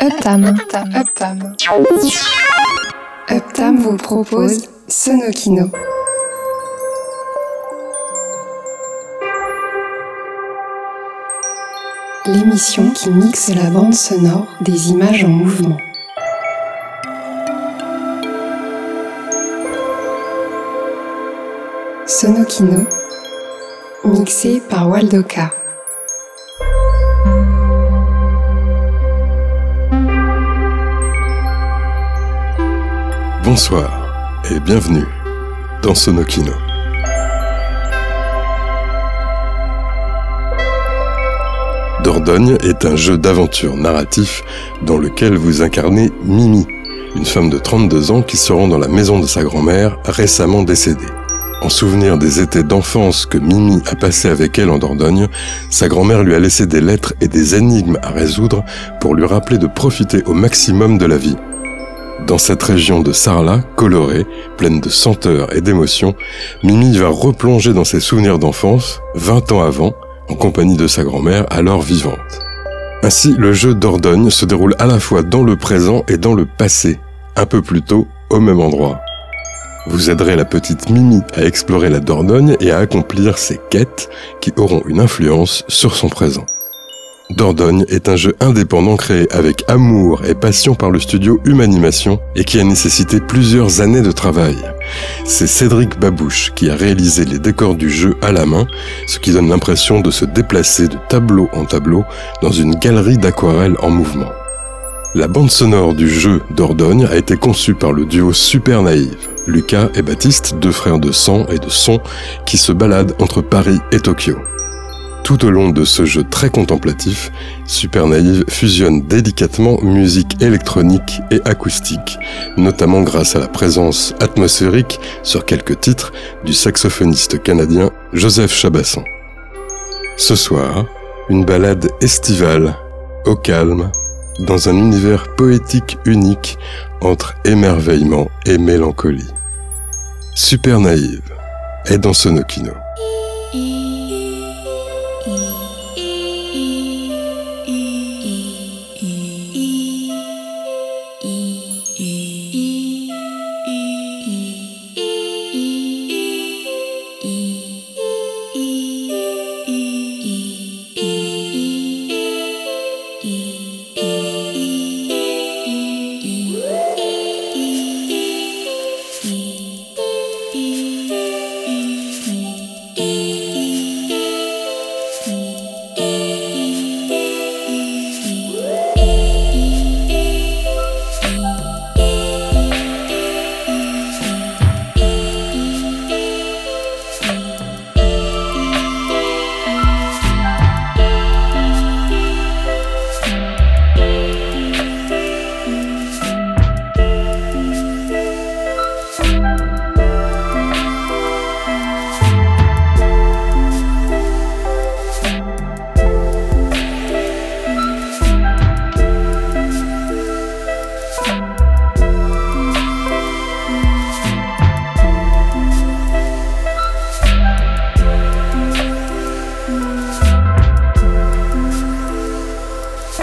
Uptam. Uptam. Uptam. Uptam vous propose Sonokino. L'émission qui mixe la bande sonore des images en mouvement. Sonokino, mixé par Waldoka. Bonsoir et bienvenue dans Sonokino. Dordogne est un jeu d'aventure narratif dans lequel vous incarnez Mimi, une femme de 32 ans qui se rend dans la maison de sa grand-mère récemment décédée. En souvenir des étés d'enfance que Mimi a passé avec elle en Dordogne, sa grand-mère lui a laissé des lettres et des énigmes à résoudre pour lui rappeler de profiter au maximum de la vie. Dans cette région de Sarlat, colorée, pleine de senteurs et d'émotions, Mimi va replonger dans ses souvenirs d'enfance, 20 ans avant, en compagnie de sa grand-mère alors vivante. Ainsi, le jeu Dordogne se déroule à la fois dans le présent et dans le passé, un peu plus tôt, au même endroit. Vous aiderez la petite Mimi à explorer la Dordogne et à accomplir ses quêtes qui auront une influence sur son présent. Dordogne est un jeu indépendant créé avec amour et passion par le studio Humanimation et qui a nécessité plusieurs années de travail. C'est Cédric Babouche qui a réalisé les décors du jeu à la main, ce qui donne l'impression de se déplacer de tableau en tableau dans une galerie d'aquarelles en mouvement. La bande sonore du jeu Dordogne a été conçue par le duo Super Naïve, Lucas et Baptiste, deux frères de sang et de son, qui se baladent entre Paris et Tokyo. Tout au long de ce jeu très contemplatif, Super Naïve fusionne délicatement musique électronique et acoustique, notamment grâce à la présence atmosphérique sur quelques titres du saxophoniste canadien Joseph Chabasson. Ce soir, une balade estivale, au calme, dans un univers poétique unique entre émerveillement et mélancolie. Super Naïve est dans Sonokino.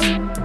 you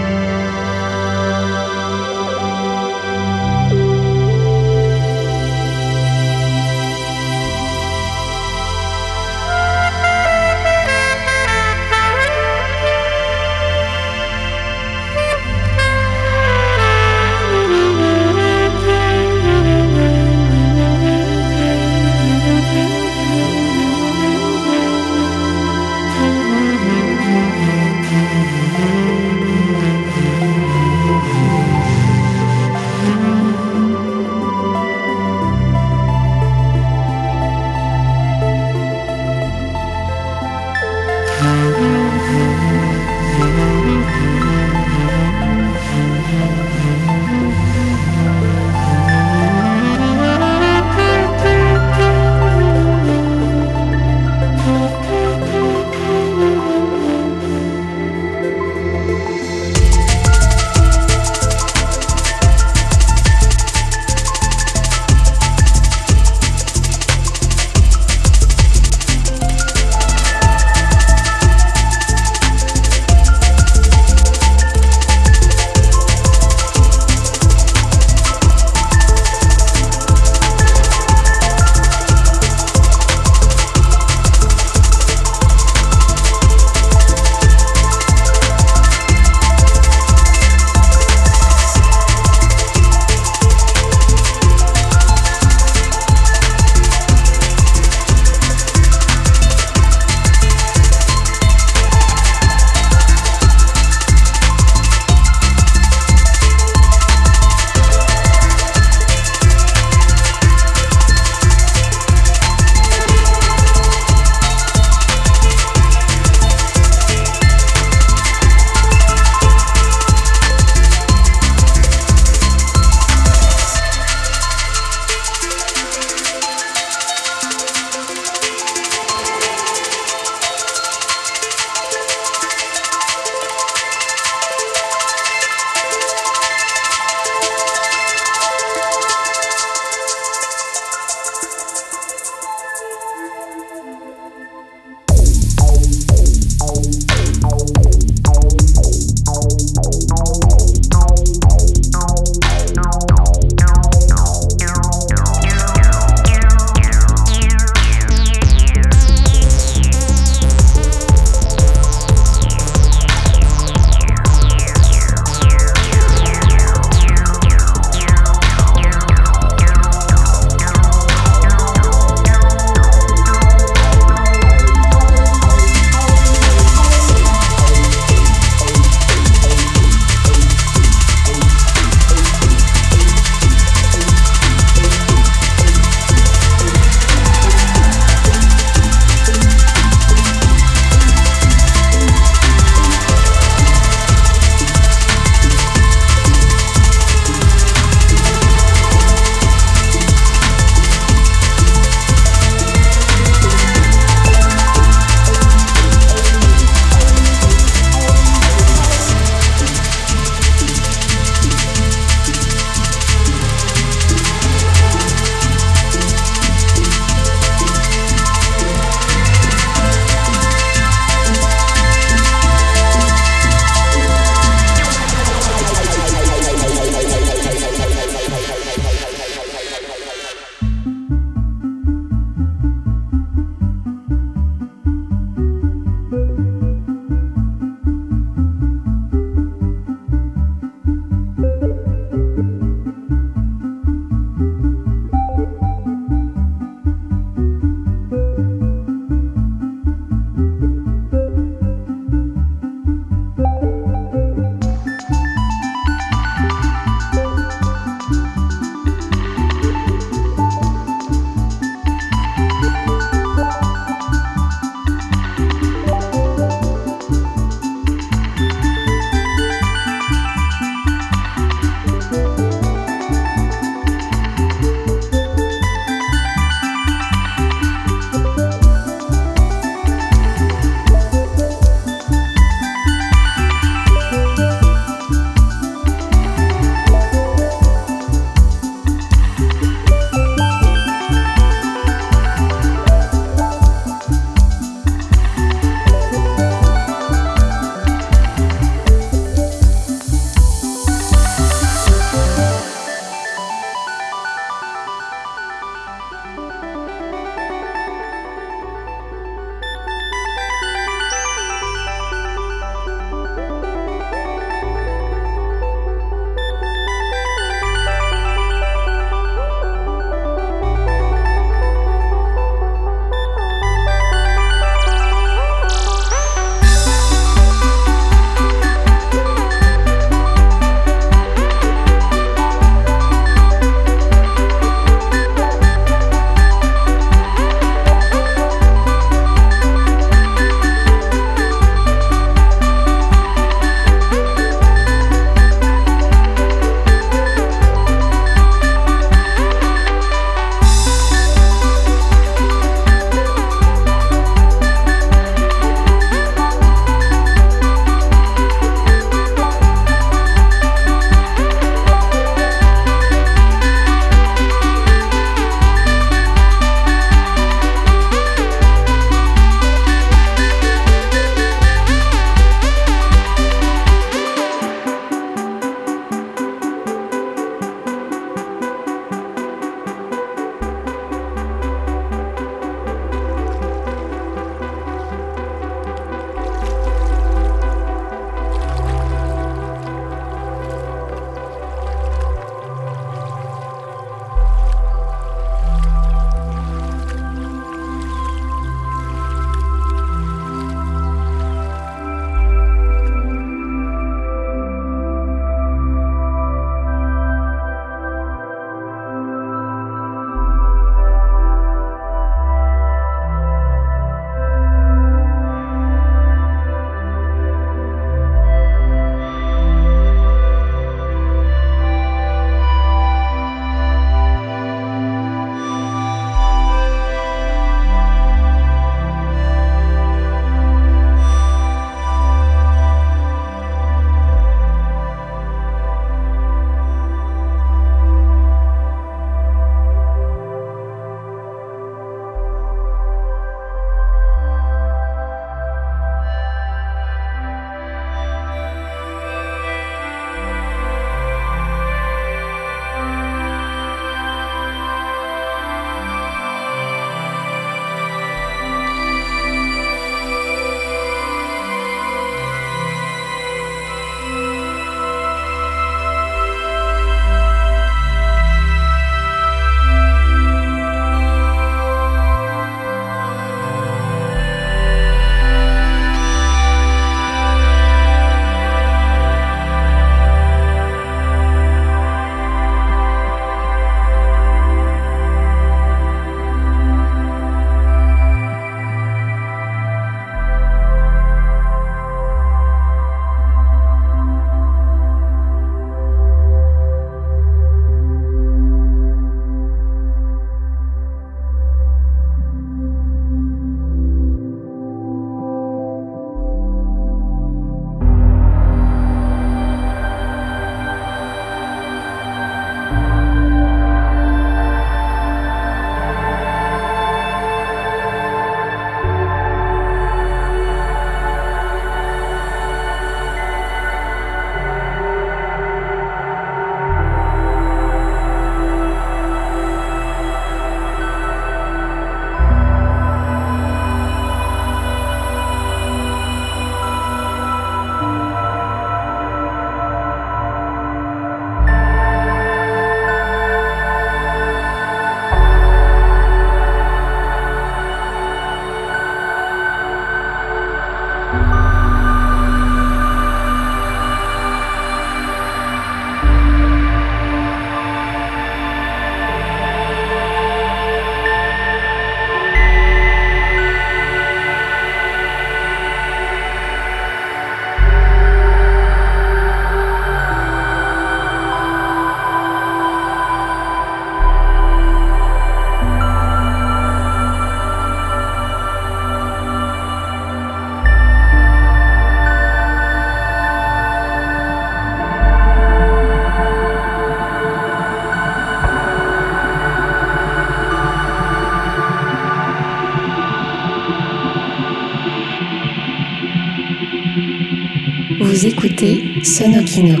écoutez Sonokino,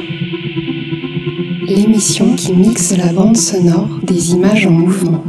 l'émission qui mixe la bande sonore des images en mouvement.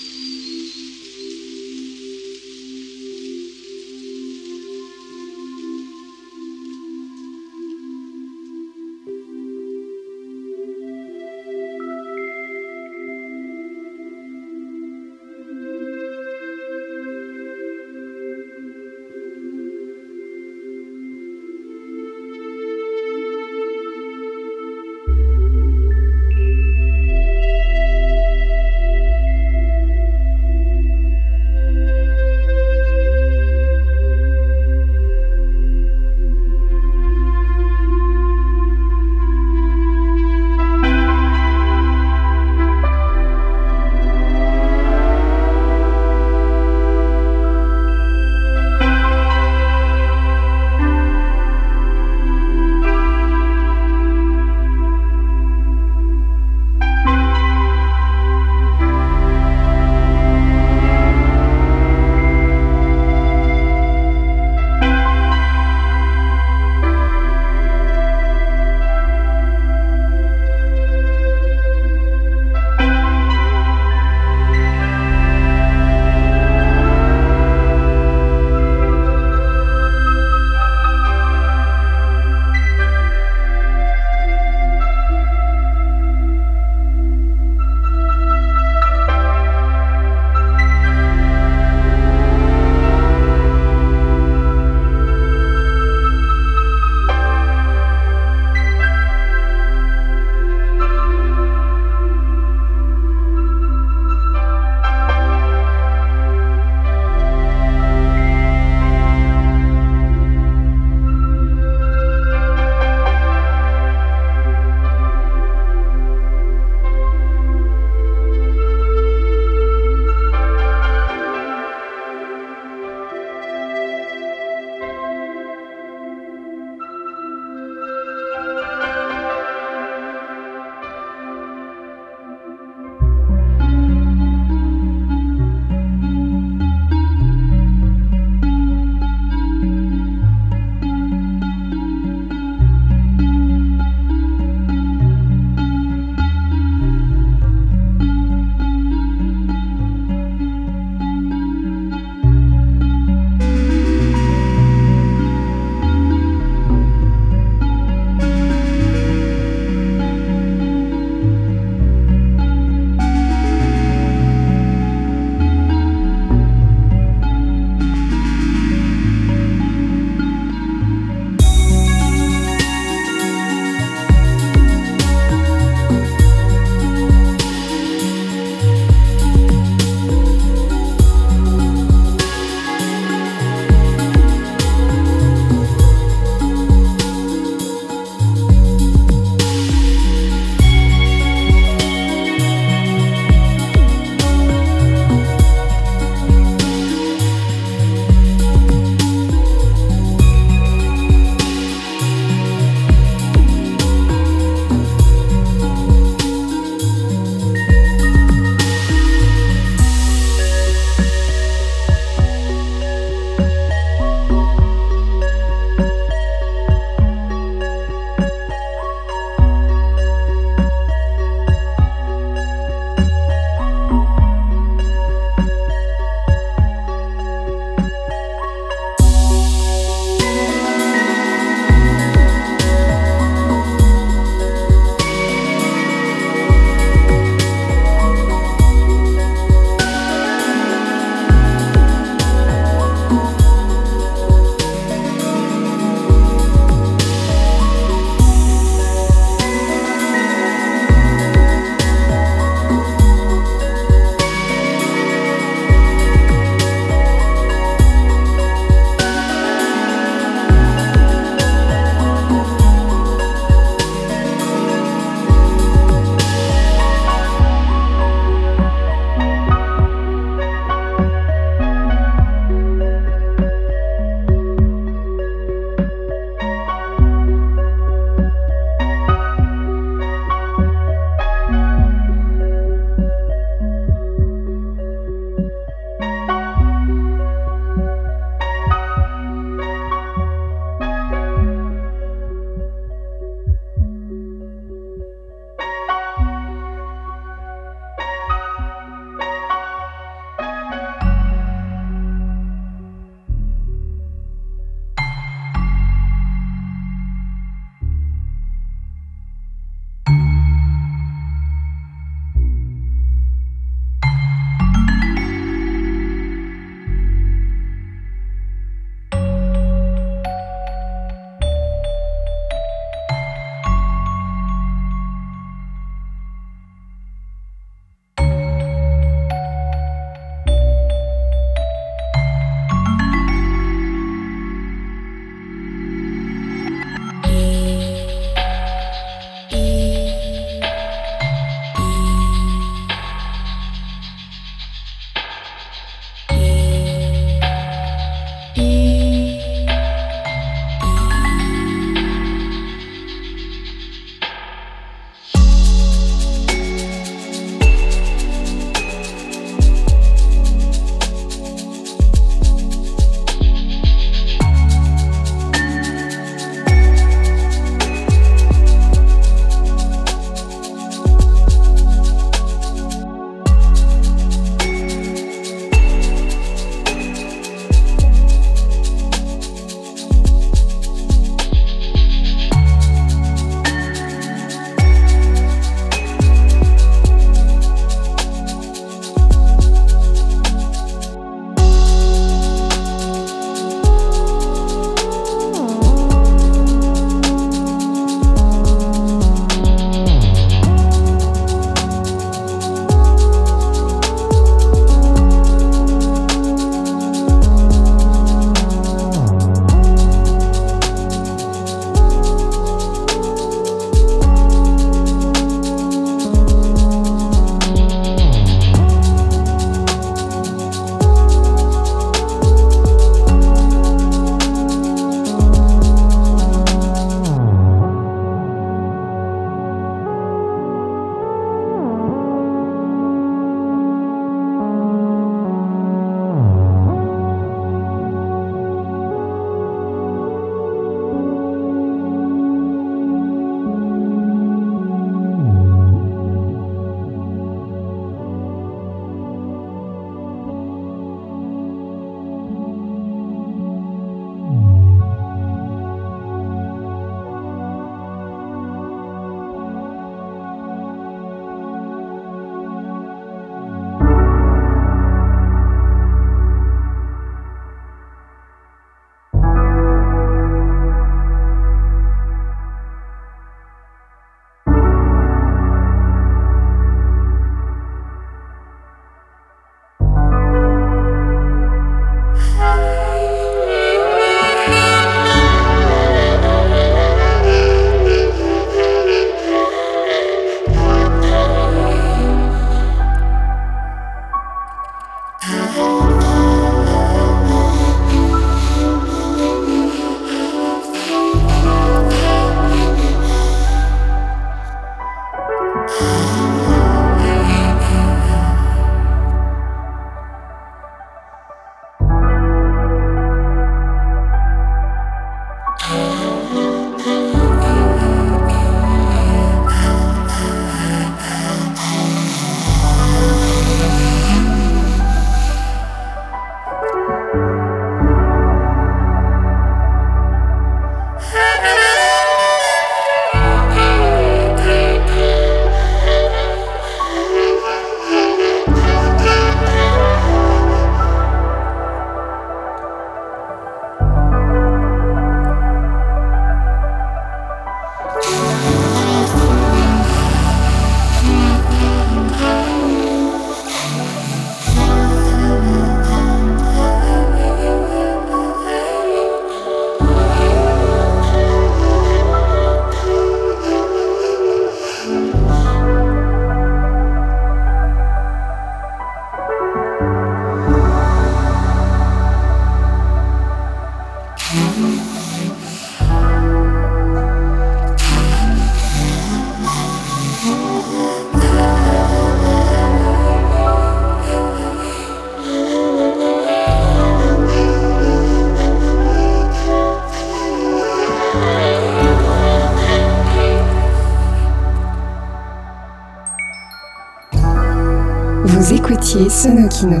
Sonokino.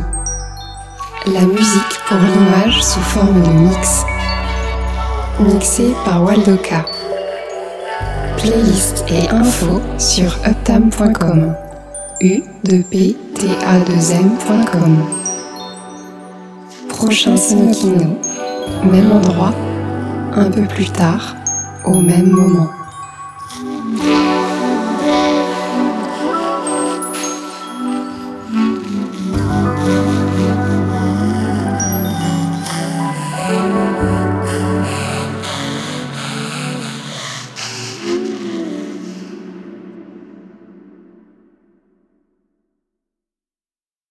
La musique pour l'image sous forme de mix. Mixé par Waldoka. Playlist et infos sur uptam.com. u 2 p t a 2 m.com. Prochain Sonokino, même endroit, un peu plus tard, au même moment.